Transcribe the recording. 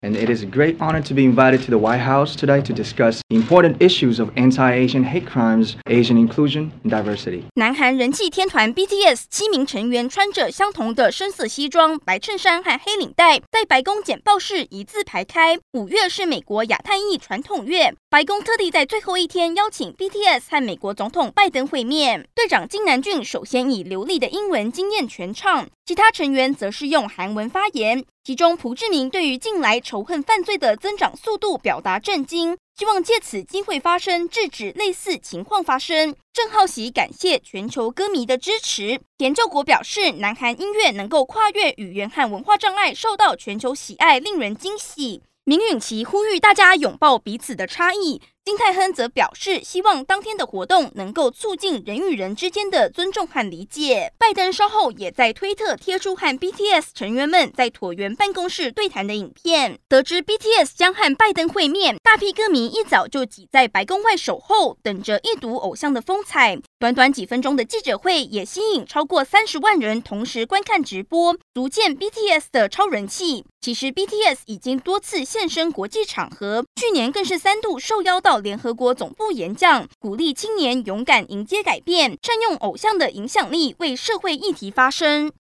And it is a great honor to be invited to the White House today to discuss important issues of anti-Asian hate crimes, Asian inclusion, and diversity. 南韩人气天团 BTS 七名成员穿着相同的深色西装、白衬衫和黑领带，在白宫简报室一字排开。五月是美国亚太裔传统月，白宫特地在最后一天邀请 BTS 和美国总统拜登会面。队长金南俊首先以流利的英文惊艳全场，其他成员则是用韩文发言。其中，朴志明对于近来仇恨犯罪的增长速度表达震惊，希望借此机会发声，制止类似情况发生。郑浩喜感谢全球歌迷的支持。田救国表示，南韩音乐能够跨越语言和文化障碍，受到全球喜爱，令人惊喜。明允琪呼吁大家拥抱彼此的差异。金泰亨则表示，希望当天的活动能够促进人与人之间的尊重和理解。拜登稍后也在推特贴出和 BTS 成员们在椭圆办公室对谈的影片。得知 BTS 将和拜登会面，大批歌迷一早就挤在白宫外守候，等着一睹偶像的风采。短短几分钟的记者会也吸引超过三十万人同时观看直播，足见 BTS 的超人气。其实 BTS 已经多次现身国际场合，去年更是三度受邀到联合国总部演讲，鼓励青年勇敢迎接改变，善用偶像的影响力为社会议题发声。